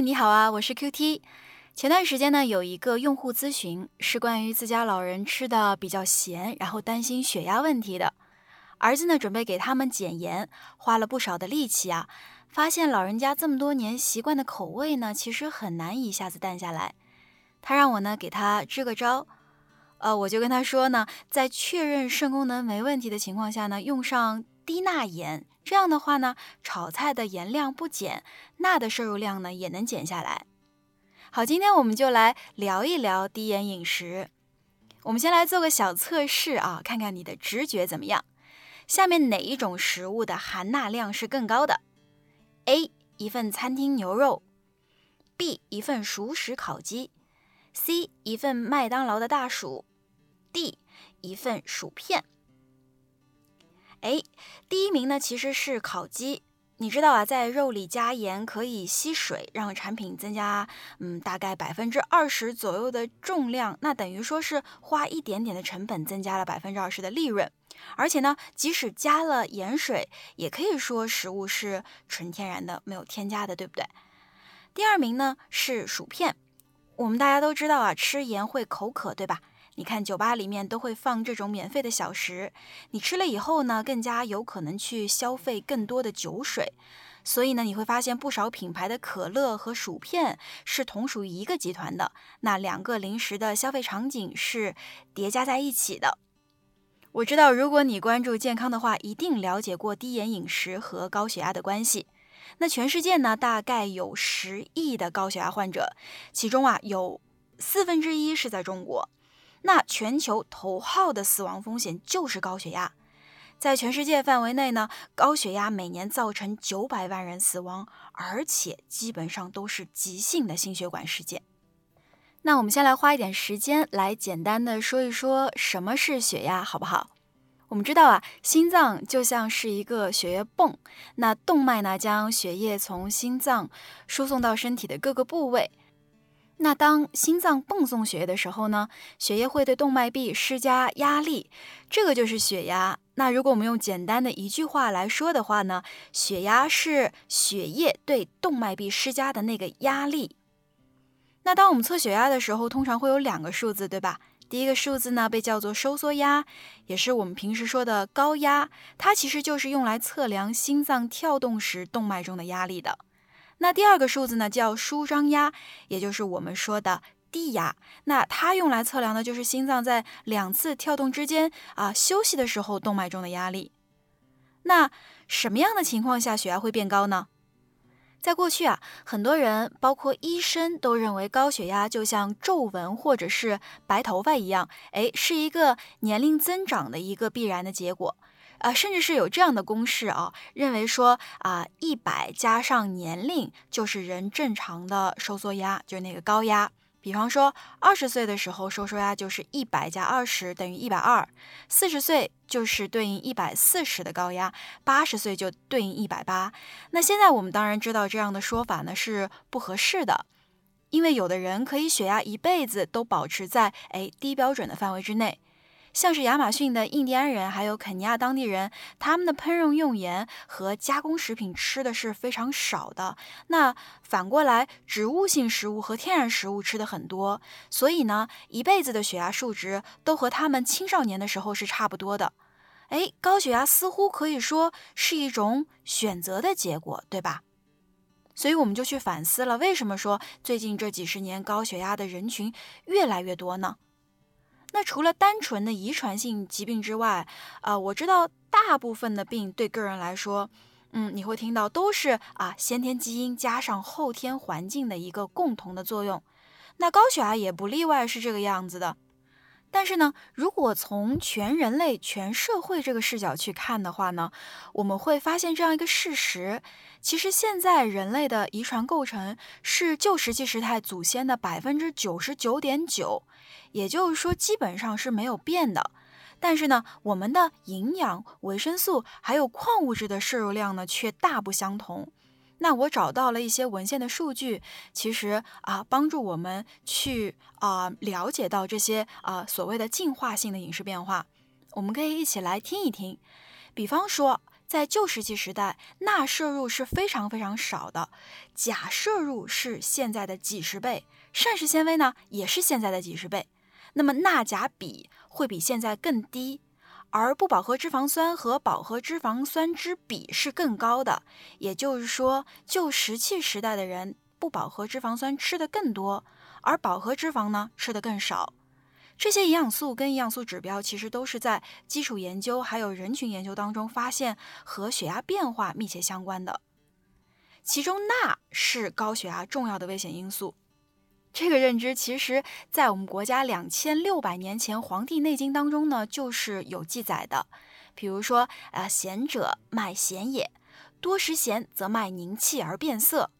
你好啊，我是 QT。前段时间呢，有一个用户咨询，是关于自家老人吃的比较咸，然后担心血压问题的。儿子呢，准备给他们减盐，花了不少的力气啊，发现老人家这么多年习惯的口味呢，其实很难一下子淡下来。他让我呢给他支个招，呃，我就跟他说呢，在确认肾功能没问题的情况下呢，用上低钠盐。这样的话呢，炒菜的盐量不减，钠的摄入量呢也能减下来。好，今天我们就来聊一聊低盐饮食。我们先来做个小测试啊，看看你的直觉怎么样。下面哪一种食物的含钠量是更高的？A. 一份餐厅牛肉，B. 一份熟食烤鸡，C. 一份麦当劳的大薯，D. 一份薯片。哎，第一名呢其实是烤鸡。你知道啊，在肉里加盐可以吸水，让产品增加，嗯，大概百分之二十左右的重量。那等于说是花一点点的成本，增加了百分之二十的利润。而且呢，即使加了盐水，也可以说食物是纯天然的，没有添加的，对不对？第二名呢是薯片。我们大家都知道啊，吃盐会口渴，对吧？你看，酒吧里面都会放这种免费的小食，你吃了以后呢，更加有可能去消费更多的酒水。所以呢，你会发现不少品牌的可乐和薯片是同属于一个集团的，那两个零食的消费场景是叠加在一起的。我知道，如果你关注健康的话，一定了解过低盐饮食和高血压的关系。那全世界呢，大概有十亿的高血压患者，其中啊，有四分之一是在中国。那全球头号的死亡风险就是高血压，在全世界范围内呢，高血压每年造成九百万人死亡，而且基本上都是急性的心血管事件。那我们先来花一点时间来简单的说一说什么是血压，好不好？我们知道啊，心脏就像是一个血液泵，那动脉呢将血液从心脏输送到身体的各个部位。那当心脏泵送血液的时候呢，血液会对动脉壁施加压力，这个就是血压。那如果我们用简单的一句话来说的话呢，血压是血液对动脉壁施加的那个压力。那当我们测血压的时候，通常会有两个数字，对吧？第一个数字呢被叫做收缩压，也是我们平时说的高压，它其实就是用来测量心脏跳动时动脉中的压力的。那第二个数字呢，叫舒张压，也就是我们说的低压。那它用来测量的就是心脏在两次跳动之间啊休息的时候动脉中的压力。那什么样的情况下血压会变高呢？在过去啊，很多人包括医生都认为高血压就像皱纹或者是白头发一样，哎，是一个年龄增长的一个必然的结果。啊，甚至是有这样的公式啊，认为说啊，一百加上年龄就是人正常的收缩压，就是那个高压。比方说，二十岁的时候收缩压就是一百加二十等于一百二，四十岁就是对应一百四十的高压，八十岁就对应一百八。那现在我们当然知道这样的说法呢是不合适的，因为有的人可以血压一辈子都保持在哎低标准的范围之内。像是亚马逊的印第安人，还有肯尼亚当地人，他们的烹饪用盐和加工食品吃的是非常少的。那反过来，植物性食物和天然食物吃的很多，所以呢，一辈子的血压数值都和他们青少年的时候是差不多的。哎，高血压似乎可以说是一种选择的结果，对吧？所以我们就去反思了，为什么说最近这几十年高血压的人群越来越多呢？那除了单纯的遗传性疾病之外，啊，我知道大部分的病对个人来说，嗯，你会听到都是啊先天基因加上后天环境的一个共同的作用。那高血压也不例外，是这个样子的。但是呢，如果从全人类、全社会这个视角去看的话呢，我们会发现这样一个事实：其实现在人类的遗传构成是旧石器时代祖先的百分之九十九点九，也就是说基本上是没有变的。但是呢，我们的营养、维生素还有矿物质的摄入量呢，却大不相同。那我找到了一些文献的数据，其实啊，帮助我们去啊了解到这些啊所谓的进化性的饮食变化。我们可以一起来听一听。比方说，在旧石器时代，钠摄入是非常非常少的，钾摄入是现在的几十倍，膳食纤维呢也是现在的几十倍。那么钠钾比会比现在更低。而不饱和脂肪酸和饱和脂肪酸之比是更高的，也就是说，旧石器时代的人不饱和脂肪酸吃的更多，而饱和脂肪呢吃的更少。这些营养素跟营养素指标其实都是在基础研究还有人群研究当中发现和血压变化密切相关的，其中钠是高血压重要的危险因素。这个认知其实，在我们国家两千六百年前《黄帝内经》当中呢，就是有记载的。比如说，呃，贤者脉咸也，多食咸则脉凝气而变色。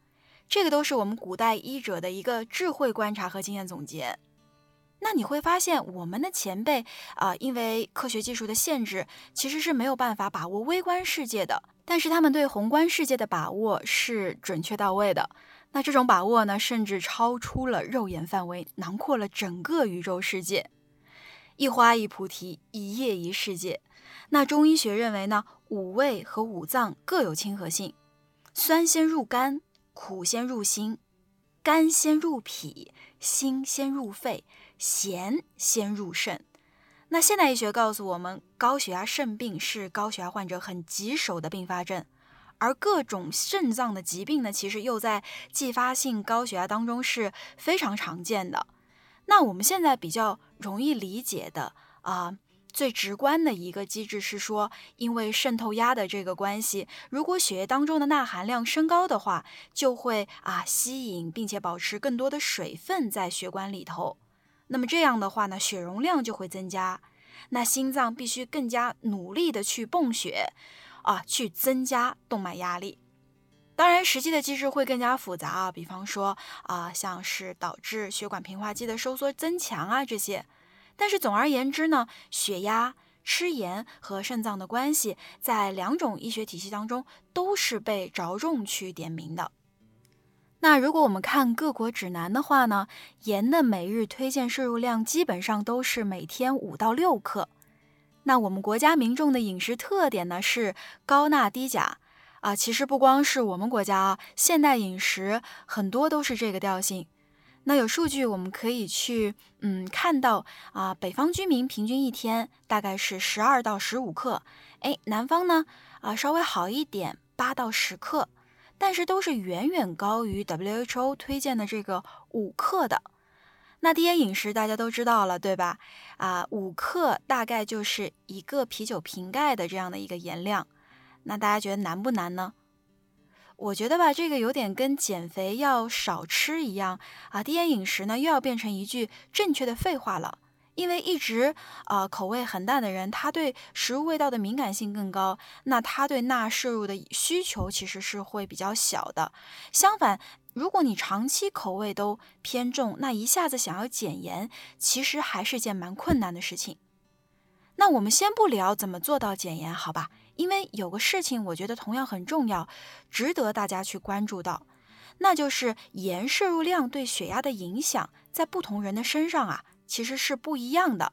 这个都是我们古代医者的一个智慧观察和经验总结。那你会发现，我们的前辈啊，因为科学技术的限制，其实是没有办法把握微观世界的，但是他们对宏观世界的把握是准确到位的。那这种把握呢，甚至超出了肉眼范围，囊括了整个宇宙世界。一花一菩提，一叶一世界。那中医学认为呢，五味和五脏各有亲和性，酸先入肝，苦先入心，肝先入脾，心先入肺，咸先入肾。那现代医学告诉我们，高血压肾病是高血压患者很棘手的并发症。而各种肾脏的疾病呢，其实又在继发性高血压当中是非常常见的。那我们现在比较容易理解的啊，最直观的一个机制是说，因为渗透压的这个关系，如果血液当中的钠含量升高的话，就会啊吸引并且保持更多的水分在血管里头。那么这样的话呢，血容量就会增加，那心脏必须更加努力的去泵血。啊，去增加动脉压力，当然实际的机制会更加复杂啊，比方说啊，像是导致血管平滑肌的收缩增强啊这些。但是总而言之呢，血压、吃盐和肾脏的关系，在两种医学体系当中都是被着重去点名的。那如果我们看各国指南的话呢，盐的每日推荐摄入量基本上都是每天五到六克。那我们国家民众的饮食特点呢是高钠低钾啊，其实不光是我们国家啊，现代饮食很多都是这个调性。那有数据我们可以去嗯看到啊，北方居民平均一天大概是十二到十五克，哎，南方呢啊稍微好一点，八到十克，但是都是远远高于 WHO 推荐的这个五克的。那低盐饮食大家都知道了，对吧？啊，五克大概就是一个啤酒瓶盖的这样的一个盐量。那大家觉得难不难呢？我觉得吧，这个有点跟减肥要少吃一样啊。低盐饮食呢，又要变成一句正确的废话了。因为一直啊口味很淡的人，他对食物味道的敏感性更高，那他对钠摄入的需求其实是会比较小的。相反，如果你长期口味都偏重，那一下子想要减盐，其实还是件蛮困难的事情。那我们先不聊怎么做到减盐，好吧？因为有个事情我觉得同样很重要，值得大家去关注到，那就是盐摄入量对血压的影响，在不同人的身上啊。其实是不一样的，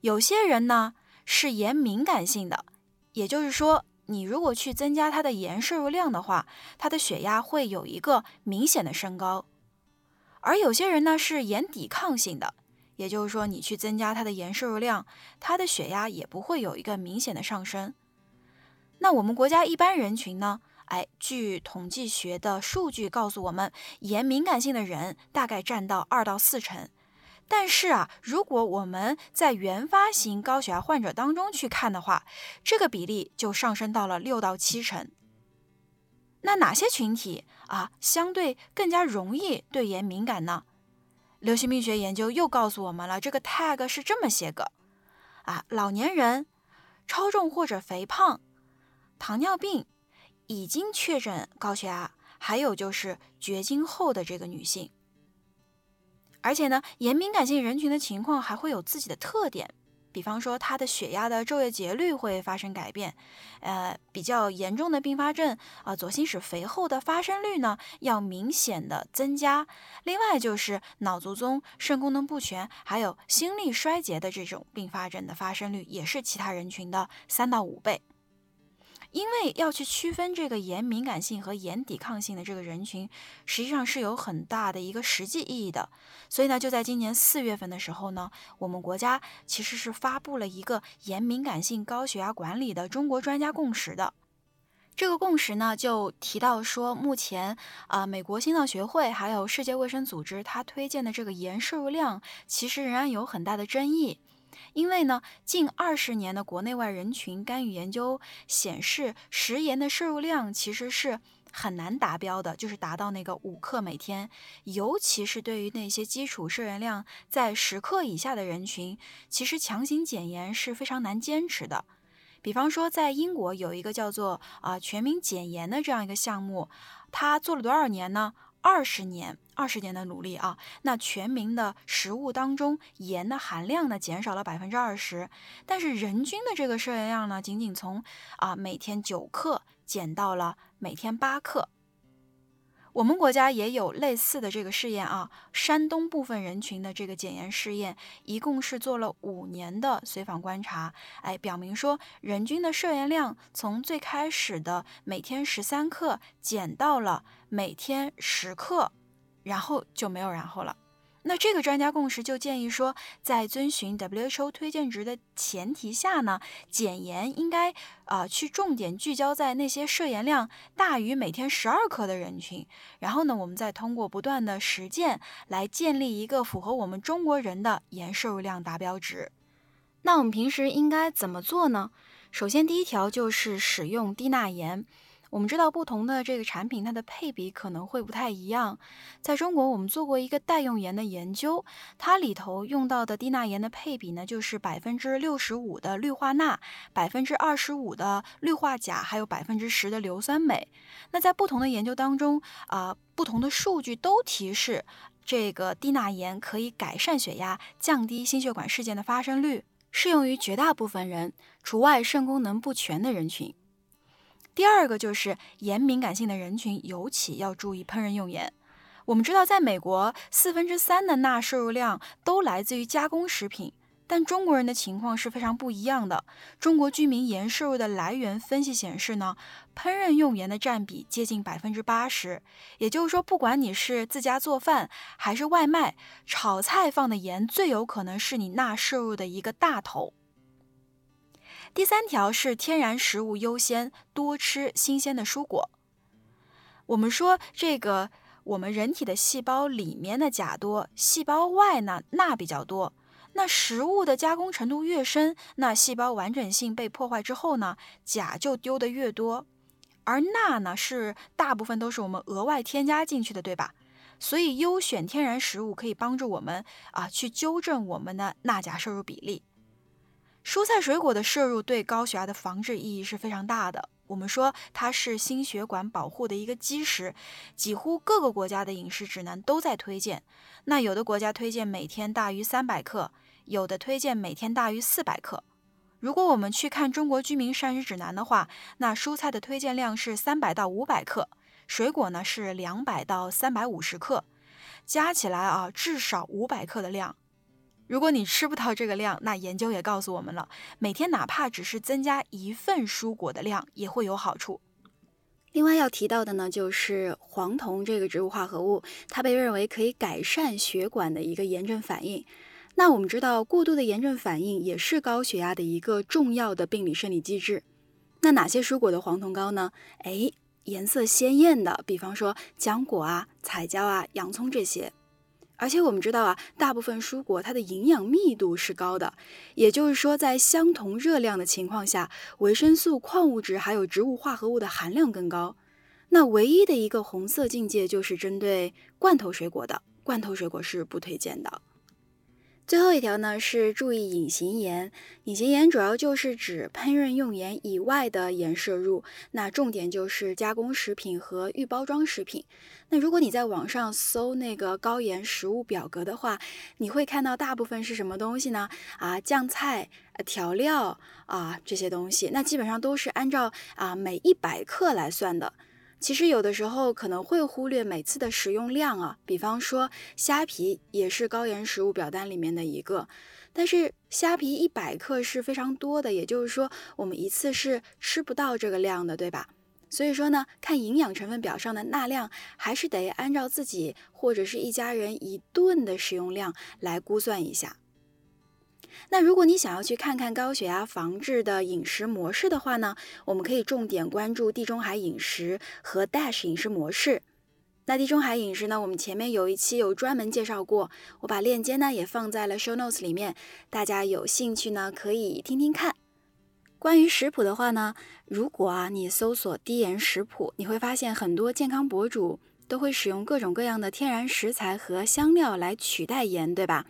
有些人呢是盐敏感性的，也就是说，你如果去增加他的盐摄入量的话，他的血压会有一个明显的升高；而有些人呢是盐抵抗性的，也就是说，你去增加他的盐摄入量，他的血压也不会有一个明显的上升。那我们国家一般人群呢，哎，据统计学的数据告诉我们，盐敏感性的人大概占到二到四成。但是啊，如果我们在原发型高血压患者当中去看的话，这个比例就上升到了六到七成。那哪些群体啊相对更加容易对盐敏感呢？流行病学研究又告诉我们了，这个 tag 是这么些个啊：老年人、超重或者肥胖、糖尿病、已经确诊高血压，还有就是绝经后的这个女性。而且呢，盐敏感性人群的情况还会有自己的特点。比方说，他的血压的昼夜节律会发生改变，呃，比较严重的并发症啊，左心室肥厚的发生率呢要明显的增加。另外就是脑卒中、肾功能不全，还有心力衰竭的这种并发症的发生率也是其他人群的三到五倍。因为要去区分这个盐敏感性和盐抵抗性的这个人群，实际上是有很大的一个实际意义的。所以呢，就在今年四月份的时候呢，我们国家其实是发布了一个盐敏感性高血压管理的中国专家共识的。这个共识呢，就提到说，目前啊，美国心脏学会还有世界卫生组织它推荐的这个盐摄入量，其实仍然有很大的争议。因为呢，近二十年的国内外人群干预研究显示，食盐的摄入量其实是很难达标的，就是达到那个五克每天。尤其是对于那些基础摄盐量在十克以下的人群，其实强行减盐是非常难坚持的。比方说，在英国有一个叫做啊全民减盐的这样一个项目，它做了多少年呢？二十年，二十年的努力啊，那全民的食物当中盐的含量呢减少了百分之二十，但是人均的这个摄盐量呢，仅仅从啊每天九克减到了每天八克。我们国家也有类似的这个试验啊，山东部分人群的这个检验试验，一共是做了五年的随访观察，哎，表明说人均的摄盐量从最开始的每天十三克减到了每天十克，然后就没有然后了。那这个专家共识就建议说，在遵循 WHO 推荐值的前提下呢，减盐应该啊去重点聚焦在那些摄盐量大于每天十二克的人群，然后呢，我们再通过不断的实践来建立一个符合我们中国人的盐摄入量达标值。那我们平时应该怎么做呢？首先，第一条就是使用低钠盐。我们知道不同的这个产品，它的配比可能会不太一样。在中国，我们做过一个代用盐的研究，它里头用到的低钠盐的配比呢，就是百分之六十五的氯化钠，百分之二十五的氯化钾，还有百分之十的硫酸镁。那在不同的研究当中，啊，不同的数据都提示这个低钠盐可以改善血压，降低心血管事件的发生率，适用于绝大部分人，除外肾功能不全的人群。第二个就是盐敏感性的人群，尤其要注意烹饪用盐。我们知道，在美国，四分之三的钠摄入量都来自于加工食品，但中国人的情况是非常不一样的。中国居民盐摄入的来源分析显示呢，烹饪用盐的占比接近百分之八十。也就是说，不管你是自家做饭还是外卖，炒菜放的盐最有可能是你钠摄入的一个大头。第三条是天然食物优先，多吃新鲜的蔬果。我们说这个，我们人体的细胞里面的钾多，细胞外呢钠比较多。那食物的加工程度越深，那细胞完整性被破坏之后呢，钾就丢的越多。而钠呢是大部分都是我们额外添加进去的，对吧？所以优选天然食物可以帮助我们啊去纠正我们的钠钾摄入比例。蔬菜水果的摄入对高血压的防治意义是非常大的。我们说它是心血管保护的一个基石，几乎各个国家的饮食指南都在推荐。那有的国家推荐每天大于三百克，有的推荐每天大于四百克。如果我们去看中国居民膳食指南的话，那蔬菜的推荐量是三百到五百克，水果呢是两百到三百五十克，加起来啊至少五百克的量。如果你吃不到这个量，那研究也告诉我们了，每天哪怕只是增加一份蔬果的量也会有好处。另外要提到的呢，就是黄酮这个植物化合物，它被认为可以改善血管的一个炎症反应。那我们知道，过度的炎症反应也是高血压的一个重要的病理生理机制。那哪些蔬果的黄酮高呢？哎，颜色鲜艳的，比方说浆果啊、彩椒啊、洋葱这些。而且我们知道啊，大部分蔬果它的营养密度是高的，也就是说，在相同热量的情况下，维生素、矿物质还有植物化合物的含量更高。那唯一的一个红色境界就是针对罐头水果的。罐头水果是不推荐的。最后一条呢是注意隐形盐，隐形盐主要就是指烹饪用盐以外的盐摄入，那重点就是加工食品和预包装食品。那如果你在网上搜那个高盐食物表格的话，你会看到大部分是什么东西呢？啊，酱菜、调料啊这些东西，那基本上都是按照啊每一百克来算的。其实有的时候可能会忽略每次的食用量啊，比方说虾皮也是高盐食物表单里面的一个，但是虾皮一百克是非常多的，也就是说我们一次是吃不到这个量的，对吧？所以说呢，看营养成分表上的钠量，还是得按照自己或者是一家人一顿的食用量来估算一下。那如果你想要去看看高血压防治的饮食模式的话呢，我们可以重点关注地中海饮食和 DASH 饮食模式。那地中海饮食呢，我们前面有一期有专门介绍过，我把链接呢也放在了 Show Notes 里面，大家有兴趣呢可以听听看。关于食谱的话呢，如果啊你搜索低盐食谱，你会发现很多健康博主都会使用各种各样的天然食材和香料来取代盐，对吧？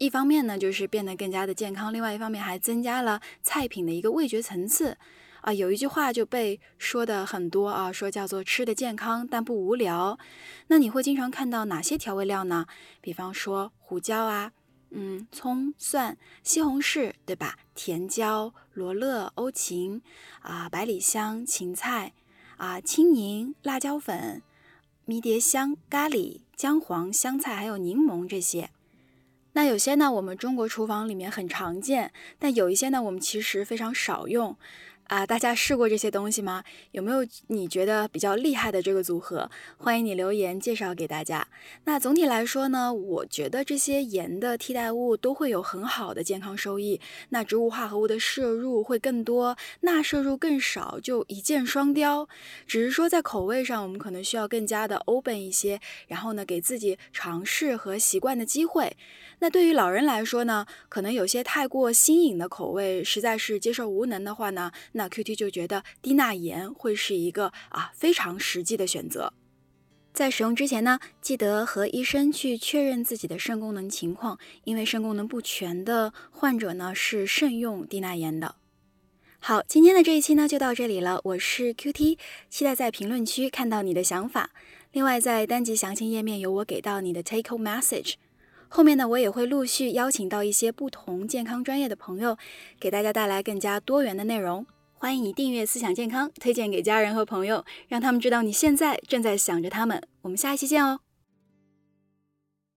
一方面呢，就是变得更加的健康；另外一方面，还增加了菜品的一个味觉层次啊。有一句话就被说的很多啊，说叫做吃的健康但不无聊。那你会经常看到哪些调味料呢？比方说胡椒啊，嗯，葱、蒜、西红柿，对吧？甜椒、罗勒、欧芹啊，百里香、芹菜啊，青柠、辣椒粉、迷迭香、咖喱、姜黄、香菜，还有柠檬这些。那有些呢，我们中国厨房里面很常见，但有一些呢，我们其实非常少用。啊，大家试过这些东西吗？有没有你觉得比较厉害的这个组合？欢迎你留言介绍给大家。那总体来说呢，我觉得这些盐的替代物都会有很好的健康收益。那植物化合物的摄入会更多，钠摄入更少，就一箭双雕。只是说在口味上，我们可能需要更加的 open 一些，然后呢，给自己尝试和习惯的机会。那对于老人来说呢，可能有些太过新颖的口味，实在是接受无能的话呢，那 QT 就觉得低钠盐会是一个啊非常实际的选择。在使用之前呢，记得和医生去确认自己的肾功能情况，因为肾功能不全的患者呢是慎用低钠盐的。好，今天的这一期呢就到这里了，我是 QT，期待在评论区看到你的想法。另外，在单集详情页面有我给到你的 take home message。后面呢，我也会陆续邀请到一些不同健康专业的朋友，给大家带来更加多元的内容。欢迎你订阅思想健康，推荐给家人和朋友，让他们知道你现在正在想着他们。我们下一期见哦。